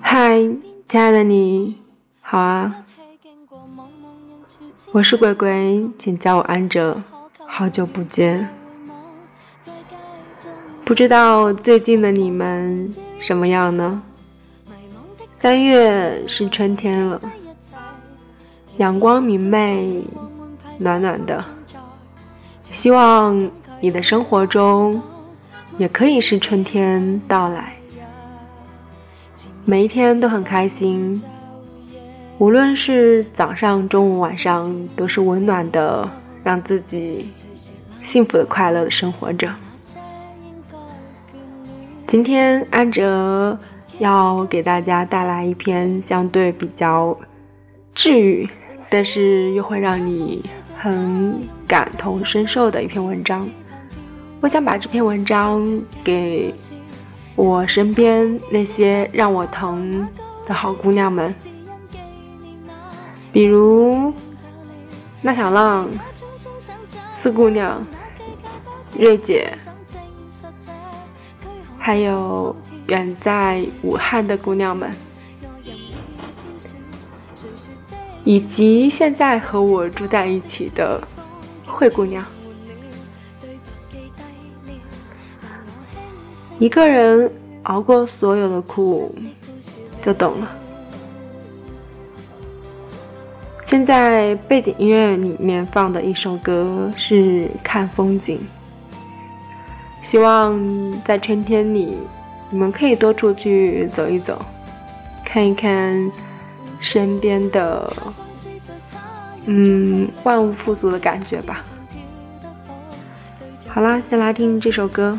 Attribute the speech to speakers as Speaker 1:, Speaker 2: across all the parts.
Speaker 1: 嗨，亲爱的你，好啊！我是鬼鬼，请叫我安哲。好久不见，不知道最近的你们什么样呢？三月是春天了，阳光明媚，暖暖的。希望你的生活中也可以是春天到来，每一天都很开心。无论是早上、中午、晚上，都是温暖的，让自己幸福的、快乐的生活着。今天安哲要给大家带来一篇相对比较治愈，但是又会让你很感同身受的一篇文章。我想把这篇文章给我身边那些让我疼的好姑娘们。比如，那小浪、四姑娘、瑞姐，还有远在武汉的姑娘们，以及现在和我住在一起的慧姑娘，一个人熬过所有的苦，就懂了。现在背景音乐里面放的一首歌是《看风景》，希望在春天里，你们可以多出去走一走，看一看身边的，嗯，万物富足的感觉吧。好啦，先来听这首歌，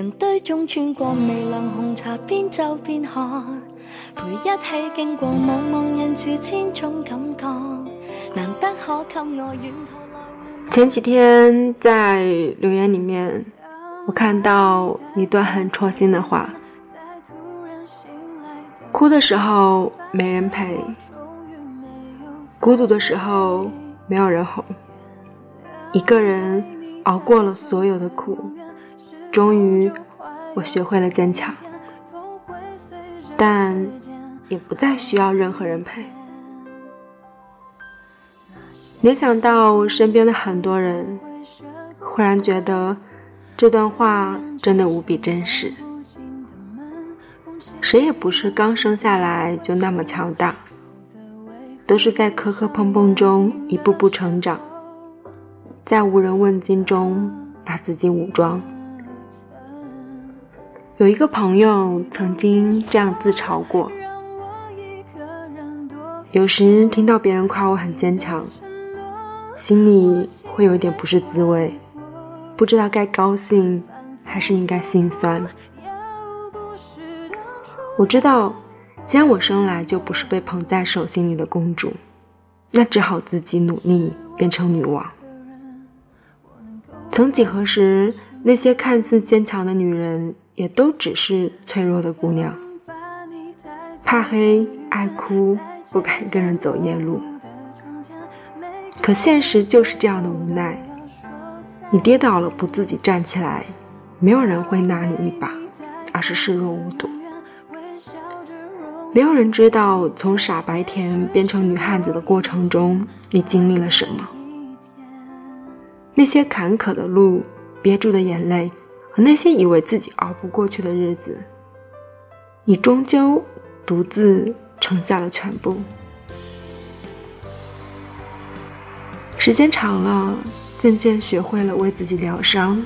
Speaker 1: 人堆中穿过微凉红茶，边走边看，陪一起经过茫茫人潮，千种感觉，难得可给我沿途前几天在留言里面，我看到一段很戳心的话：哭的时候没人陪，孤独的时候没有人哄，一个人熬过了所有的苦。终于，我学会了坚强，但也不再需要任何人陪。联想到身边的很多人，忽然觉得这段话真的无比真实。谁也不是刚生下来就那么强大，都是在磕磕碰碰中一步步成长，在无人问津中把自己武装。有一个朋友曾经这样自嘲过：有时听到别人夸我很坚强，心里会有点不是滋味，不知道该高兴还是应该心酸。我知道，既然我生来就不是被捧在手心里的公主，那只好自己努力变成女王。曾几何时，那些看似坚强的女人。也都只是脆弱的姑娘，怕黑、爱哭，不敢一个人走夜路。可现实就是这样的无奈，你跌倒了不自己站起来，没有人会拉你一把，而是视若无睹。没有人知道从傻白甜变成女汉子的过程中，你经历了什么，那些坎坷的路，憋住的眼泪。和那些以为自己熬不过去的日子，你终究独自承下了全部。时间长了，渐渐学会了为自己疗伤，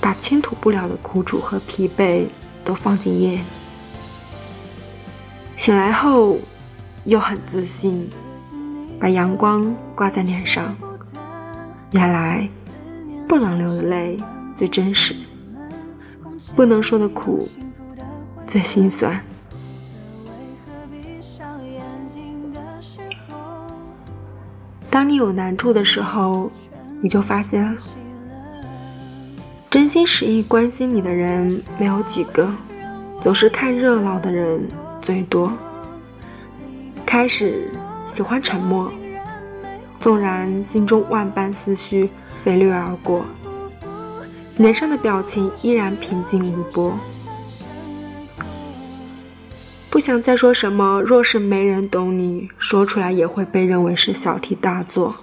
Speaker 1: 把倾吐不了的苦楚和疲惫都放进夜里。醒来后，又很自信，把阳光挂在脸上，原来不能流的泪最真实，不能说的苦最心酸。当你有难处的时候，你就发现，真心实意关心你的人没有几个，总是看热闹的人最多。开始喜欢沉默，纵然心中万般思绪飞掠而过，脸上的表情依然平静无波。不想再说什么。若是没人懂你，说出来也会被认为是小题大做。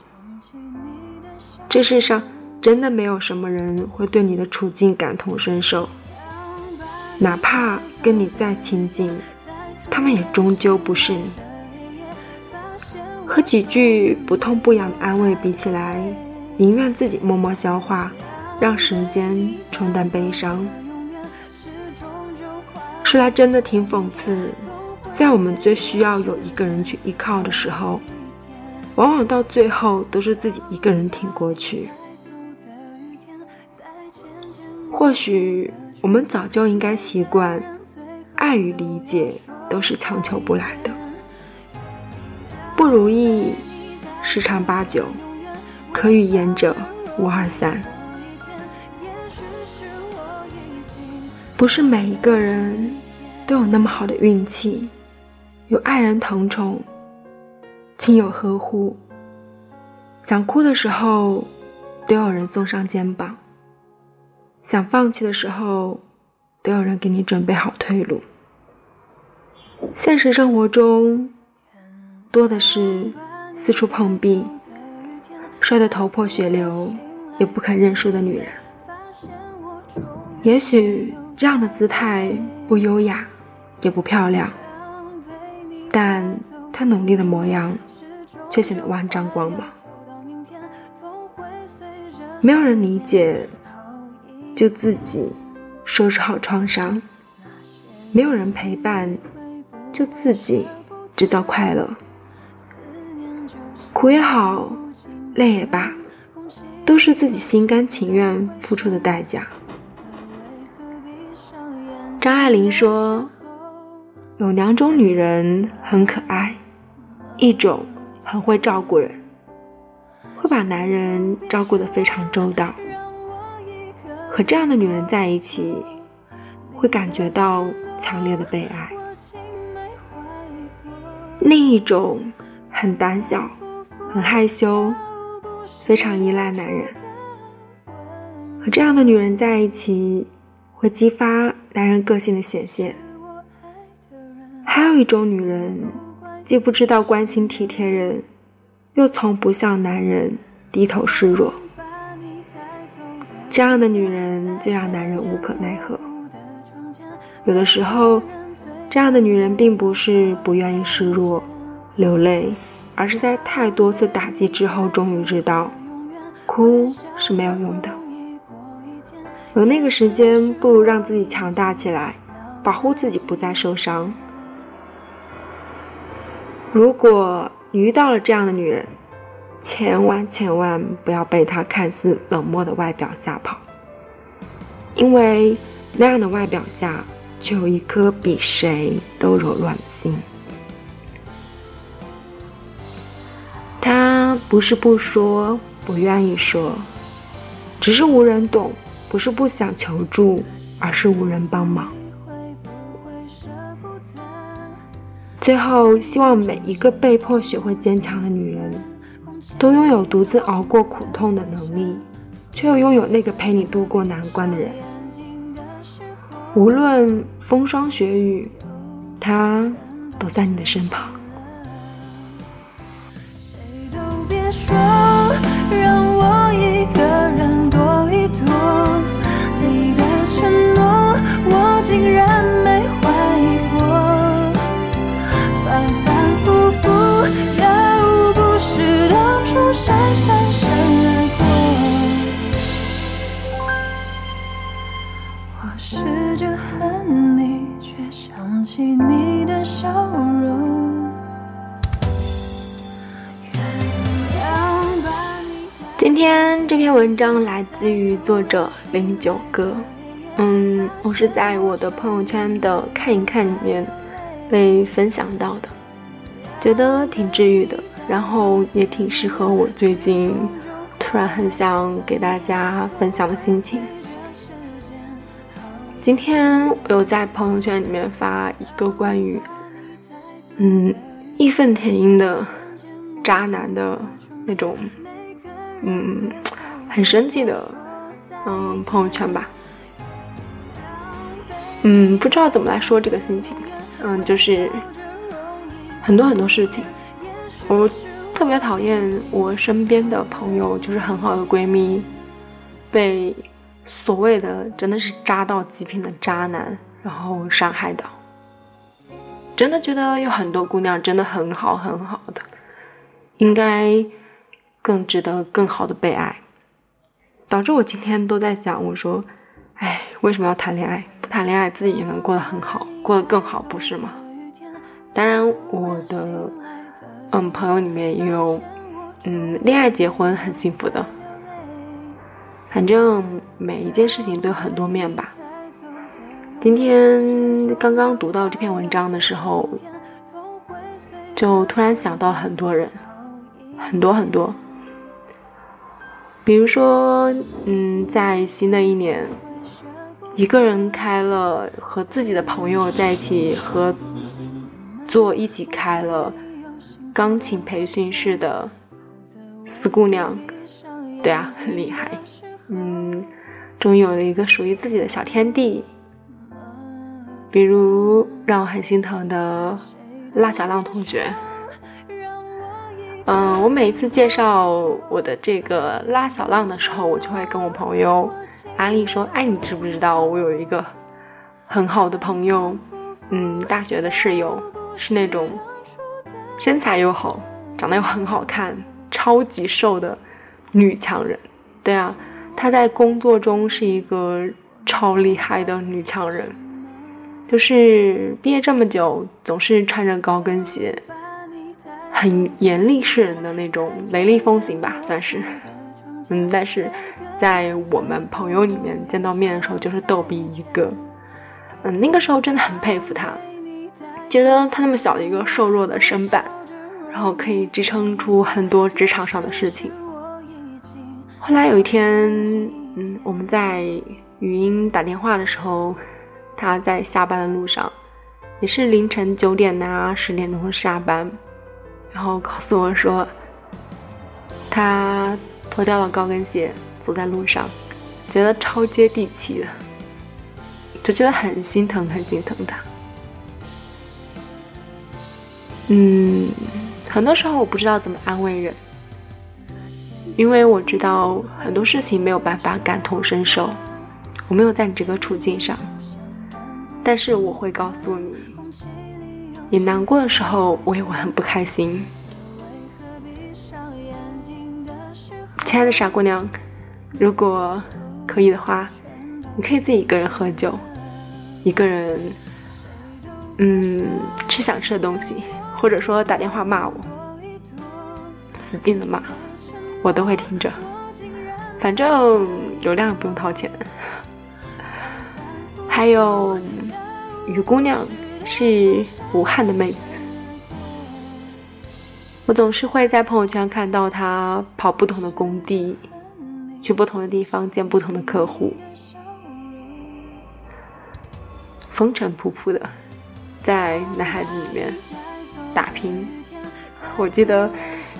Speaker 1: 这世上真的没有什么人会对你的处境感同身受，哪怕跟你再亲近，他们也终究不是你。和几句不痛不痒的安慰比起来，宁愿自己默默消化，让时间冲淡悲伤。说来真的挺讽刺，在我们最需要有一个人去依靠的时候，往往到最后都是自己一个人挺过去。或许我们早就应该习惯，爱与理解都是强求不来的，不如意十常八九，可与言者无二三。不是每一个人都有那么好的运气，有爱人疼宠、亲友呵护，想哭的时候都有人送上肩膀，想放弃的时候都有人给你准备好退路。现实生活中，多的是四处碰壁、摔得头破血流也不肯认输的女人。也许。这样的姿态不优雅，也不漂亮，但他努力的模样却显得万丈光芒。没有人理解，就自己收拾好创伤；没有人陪伴，就自己制造快乐。苦也好，累也罢，都是自己心甘情愿付出的代价。张爱玲说：“有两种女人很可爱，一种很会照顾人，会把男人照顾得非常周到。和这样的女人在一起，会感觉到强烈的被爱。另一种很胆小，很害羞，非常依赖男人。和这样的女人在一起。”会激发男人个性的显现。还有一种女人，既不知道关心体贴人，又从不向男人低头示弱。这样的女人最让男人无可奈何。有的时候，这样的女人并不是不愿意示弱、流泪，而是在太多次打击之后，终于知道，哭是没有用的。有那个时间，不如让自己强大起来，保护自己不再受伤。如果你遇到了这样的女人，千万千万不要被她看似冷漠的外表吓跑，因为那样的外表下，却有一颗比谁都柔软的心。她不是不说，不愿意说，只是无人懂。不是不想求助，而是无人帮忙。最后，希望每一个被迫学会坚强的女人，都拥有独自熬过苦痛的能力，却又拥有那个陪你度过难关的人。无论风霜雪雨，他都在你的身旁。谁都别说，让自于作者零九哥，嗯，我是在我的朋友圈的看一看里面被分享到的，觉得挺治愈的，然后也挺适合我最近突然很想给大家分享的心情。今天我有在朋友圈里面发一个关于，嗯，义愤填膺的渣男的那种。嗯，很生气的，嗯，朋友圈吧。嗯，不知道怎么来说这个心情。嗯，就是很多很多事情，我特别讨厌我身边的朋友，就是很好的闺蜜，被所谓的真的是渣到极品的渣男，然后伤害到。真的觉得有很多姑娘真的很好很好的，应该。更值得更好的被爱，导致我今天都在想，我说，哎，为什么要谈恋爱？不谈恋爱自己也能过得很好，过得更好，不是吗？当然，我的嗯朋友里面也有嗯恋爱结婚很幸福的，反正每一件事情都有很多面吧。今天刚刚读到这篇文章的时候，就突然想到很多人，很多很多。比如说，嗯，在新的一年，一个人开了和自己的朋友在一起合作，一起开了钢琴培训室的四姑娘，对啊，很厉害，嗯，终于有了一个属于自己的小天地。比如让我很心疼的辣小浪同学。嗯，我每一次介绍我的这个拉小浪的时候，我就会跟我朋友安利说：“哎，你知不知道我有一个很好的朋友，嗯，大学的室友，是那种身材又好，长得又很好看，超级瘦的女强人。对啊，她在工作中是一个超厉害的女强人，就是毕业这么久，总是穿着高跟鞋。”很严厉世人的那种雷厉风行吧，算是，嗯，但是在我们朋友里面见到面的时候就是逗比一个，嗯，那个时候真的很佩服他，觉得他那么小的一个瘦弱的身板，然后可以支撑出很多职场上的事情。后来有一天，嗯，我们在语音打电话的时候，他在下班的路上，也是凌晨九点呐，十点钟下班。然后告诉我说，他脱掉了高跟鞋，走在路上，觉得超接地气的，就觉得很心疼，很心疼他。嗯，很多时候我不知道怎么安慰人，因为我知道很多事情没有办法感同身受，我没有在你这个处境上，但是我会告诉你。你难过的时候，我也会很不开心。亲爱的傻姑娘，如果可以的话，你可以自己一个人喝酒，一个人，嗯，吃想吃的东西，或者说打电话骂我，使劲的骂，我都会听着。反正流量不用掏钱。还有雨姑娘。是武汉的妹子，我总是会在朋友圈看到她跑不同的工地，去不同的地方见不同的客户，风尘仆仆的在男孩子里面打拼。我记得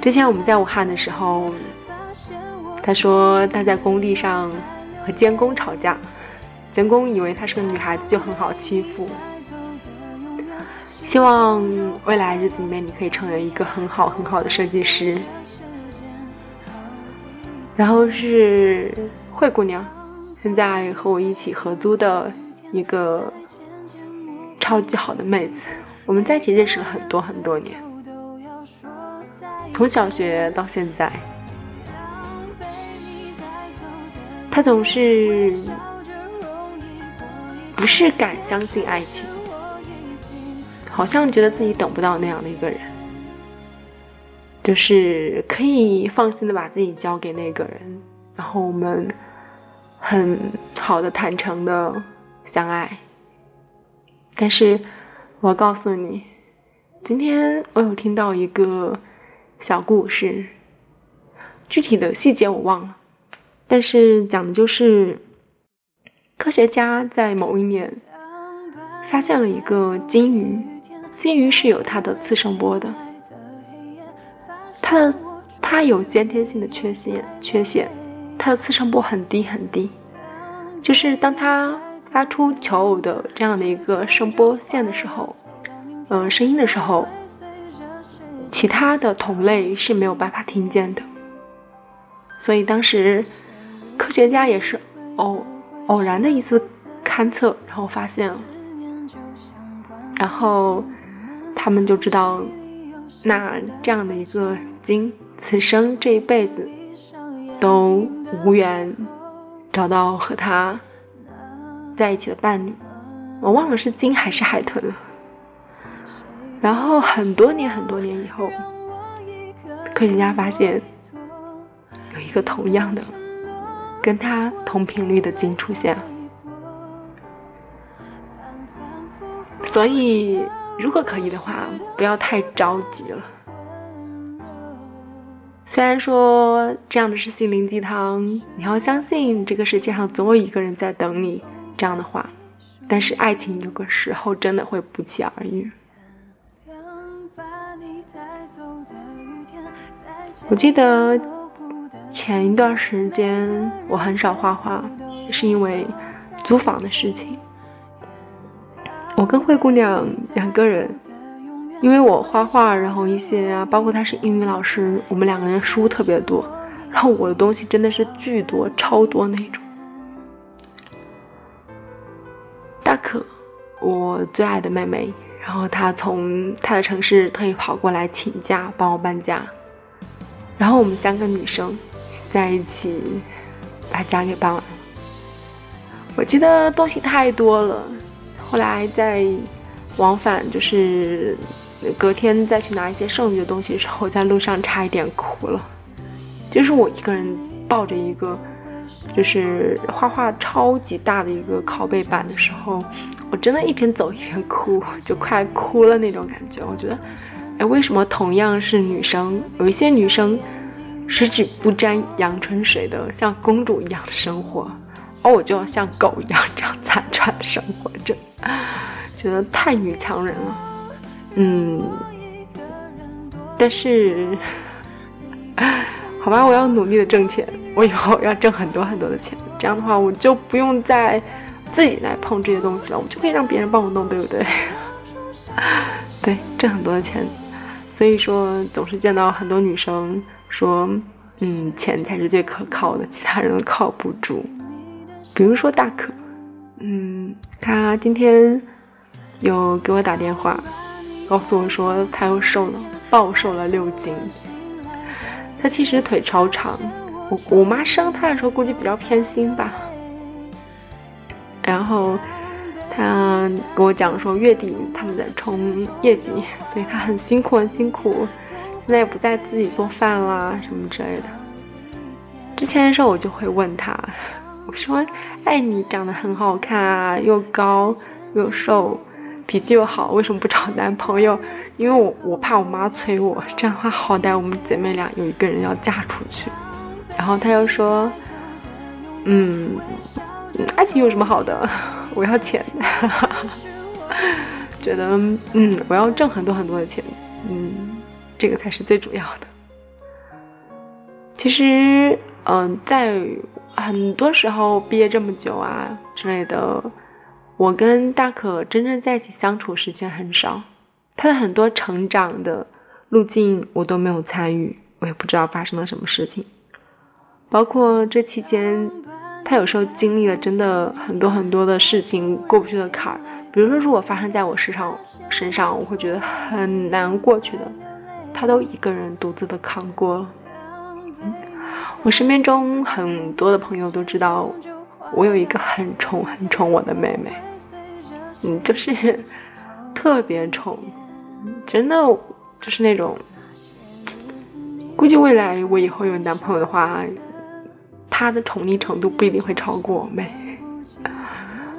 Speaker 1: 之前我们在武汉的时候，他说他在工地上和监工吵架，监工以为她是个女孩子就很好欺负。希望未来日子里面你可以成为一个很好很好的设计师。然后是慧姑娘，现在和我一起合租的一个超级好的妹子，我们在一起认识了很多很多年，从小学到现在，她总是不是敢相信爱情。好像觉得自己等不到那样的一个人，就是可以放心的把自己交给那个人，然后我们很好的、坦诚的相爱。但是，我告诉你，今天我有听到一个小故事，具体的细节我忘了，但是讲的就是科学家在某一年发现了一个金鱼，金鱼是有它的次声波的，它的它有先天性的缺陷，缺陷，它的次声波很低很低，就是当它。发出求偶的这样的一个声波线的时候，嗯，声音的时候，其他的同类是没有办法听见的。所以当时科学家也是偶偶然的一次勘测，然后发现了，然后他们就知道，那这样的一个精，此生这一辈子都无缘找到和他。在一起的伴侣，我忘了是鲸还是海豚了。然后很多年很多年以后，科学家发现有一个同样的、跟他同频率的鲸出现了。所以，如果可以的话，不要太着急了。虽然说这样的是心灵鸡汤，你要相信这个世界上总有一个人在等你。这样的话，但是爱情有个时候真的会不期而遇。我记得前一段时间我很少画画，是因为租房的事情。我跟灰姑娘两个人，因为我画画，然后一些啊，包括她是英语老师，我们两个人书特别多，然后我的东西真的是巨多、超多那种。大可，我最爱的妹妹，然后她从她的城市特意跑过来请假帮我搬家，然后我们三个女生在一起把家给搬完了。我记得东西太多了，后来在往返就是隔天再去拿一些剩余的东西的时候，在路上差一点哭了，就是我一个人抱着一个。就是画画超级大的一个拷贝板的时候，我真的一边走一边哭，就快哭了那种感觉。我觉得，哎，为什么同样是女生，有一些女生十指不沾阳春水的像公主一样的生活，而我就要像狗一样这样 残喘的生活着，觉得太女强人了。嗯，但是。好吧，我要努力的挣钱，我以后要挣很多很多的钱，这样的话我就不用再自己来碰这些东西了，我就可以让别人帮我弄，对不对？对，挣很多的钱，所以说总是见到很多女生说，嗯，钱才是最可靠的，其他人都靠不住。比如说大可，嗯，他今天有给我打电话，告诉我说他又瘦了，暴瘦了六斤。他其实腿超长，我我妈生他的时候估计比较偏心吧。然后他跟我讲说月底他们在冲业绩，所以他很辛苦很辛苦，现在也不再自己做饭啦什么之类的。之前的时候我就会问他，我说：“哎，你长得很好看啊，又高又瘦，脾气又好，为什么不找男朋友？”因为我我怕我妈催我，这样的话好歹我们姐妹俩有一个人要嫁出去。然后他又说：“嗯，爱情有什么好的？我要钱，觉得嗯，我要挣很多很多的钱，嗯，这个才是最主要的。其实，嗯，在很多时候毕业这么久啊之类的，我跟大可真正在一起相处时间很少。”他的很多成长的路径我都没有参与，我也不知道发生了什么事情。包括这期间，他有时候经历了真的很多很多的事情过不去的坎儿。比如说，如果发生在我身上身上，我会觉得很难过去的，他都一个人独自的扛过了。我身边中很多的朋友都知道，我有一个很宠很宠我的妹妹，嗯，就是特别宠。真的就是那种，估计未来我以后有男朋友的话，他的宠溺程度不一定会超过我妹。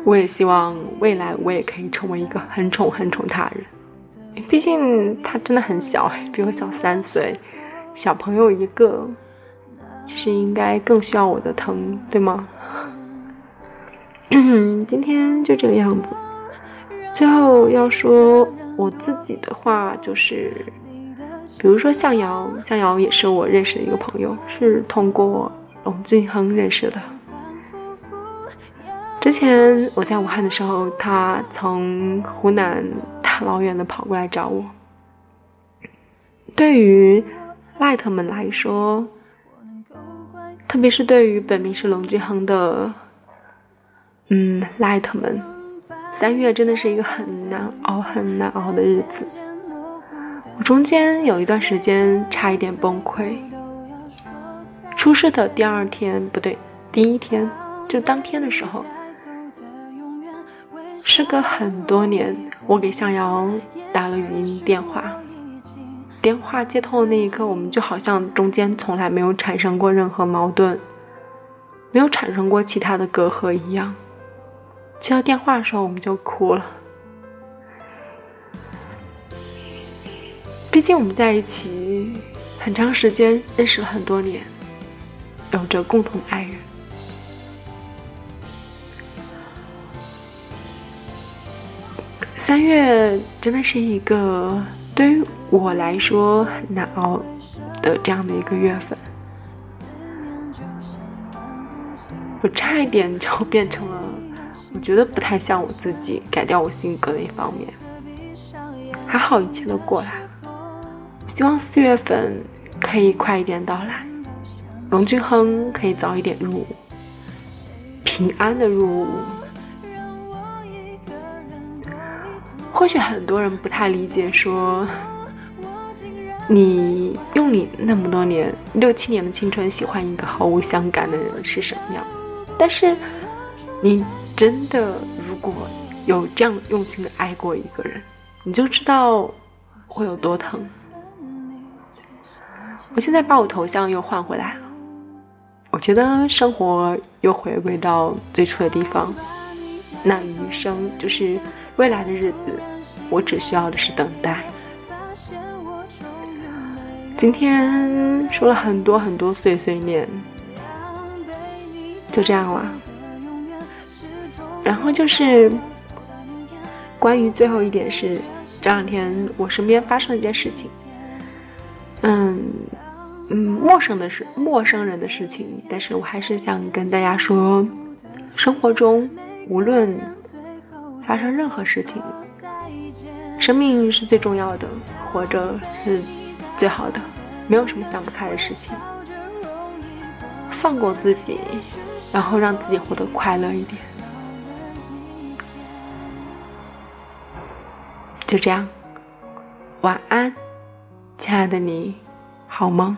Speaker 1: 我也希望未来我也可以成为一个很宠很宠他人，毕竟他真的很小，比我小三岁，小朋友一个，其实应该更需要我的疼，对吗？今天就这个样子。最后要说我自己的话，就是。比如说向瑶，向瑶也是我认识的一个朋友，是通过龙俊亨认识的。之前我在武汉的时候，他从湖南大老远的跑过来找我。对于 light 们来说，特别是对于本名是龙俊亨的，嗯，light 们，三月真的是一个很难熬、很难熬的日子。我中间有一段时间差一点崩溃。出事的第二天不对，第一天就当天的时候，时隔很多年，我给向阳打了语音电话。电话接通的那一刻，我们就好像中间从来没有产生过任何矛盾，没有产生过其他的隔阂一样。接到电话的时候，我们就哭了。毕竟我们在一起很长时间，认识了很多年，有着共同爱人。三月真的是一个对于我来说很难熬的这样的一个月份，我差一点就变成了我觉得不太像我自己，改掉我性格的一方面。还好一切都过来了。希望四月份可以快一点到来，龙俊亨可以早一点入伍，平安的入伍。或许很多人不太理解，说你用你那么多年六七年的青春喜欢一个毫无相干的人是什么样？但是你真的如果有这样用心的爱过一个人，你就知道会有多疼。我现在把我头像又换回来了，我觉得生活又回归到最初的地方，那余生就是未来的日子，我只需要的是等待。今天说了很多很多碎碎念，就这样了。然后就是关于最后一点是，这两天我身边发生了一件事情。嗯嗯，陌生的事，陌生人的事情，但是我还是想跟大家说，生活中无论发生任何事情，生命是最重要的，活着是最好的，没有什么想不开的事情，放过自己，然后让自己活得快乐一点，就这样，晚安。亲爱的你，好吗？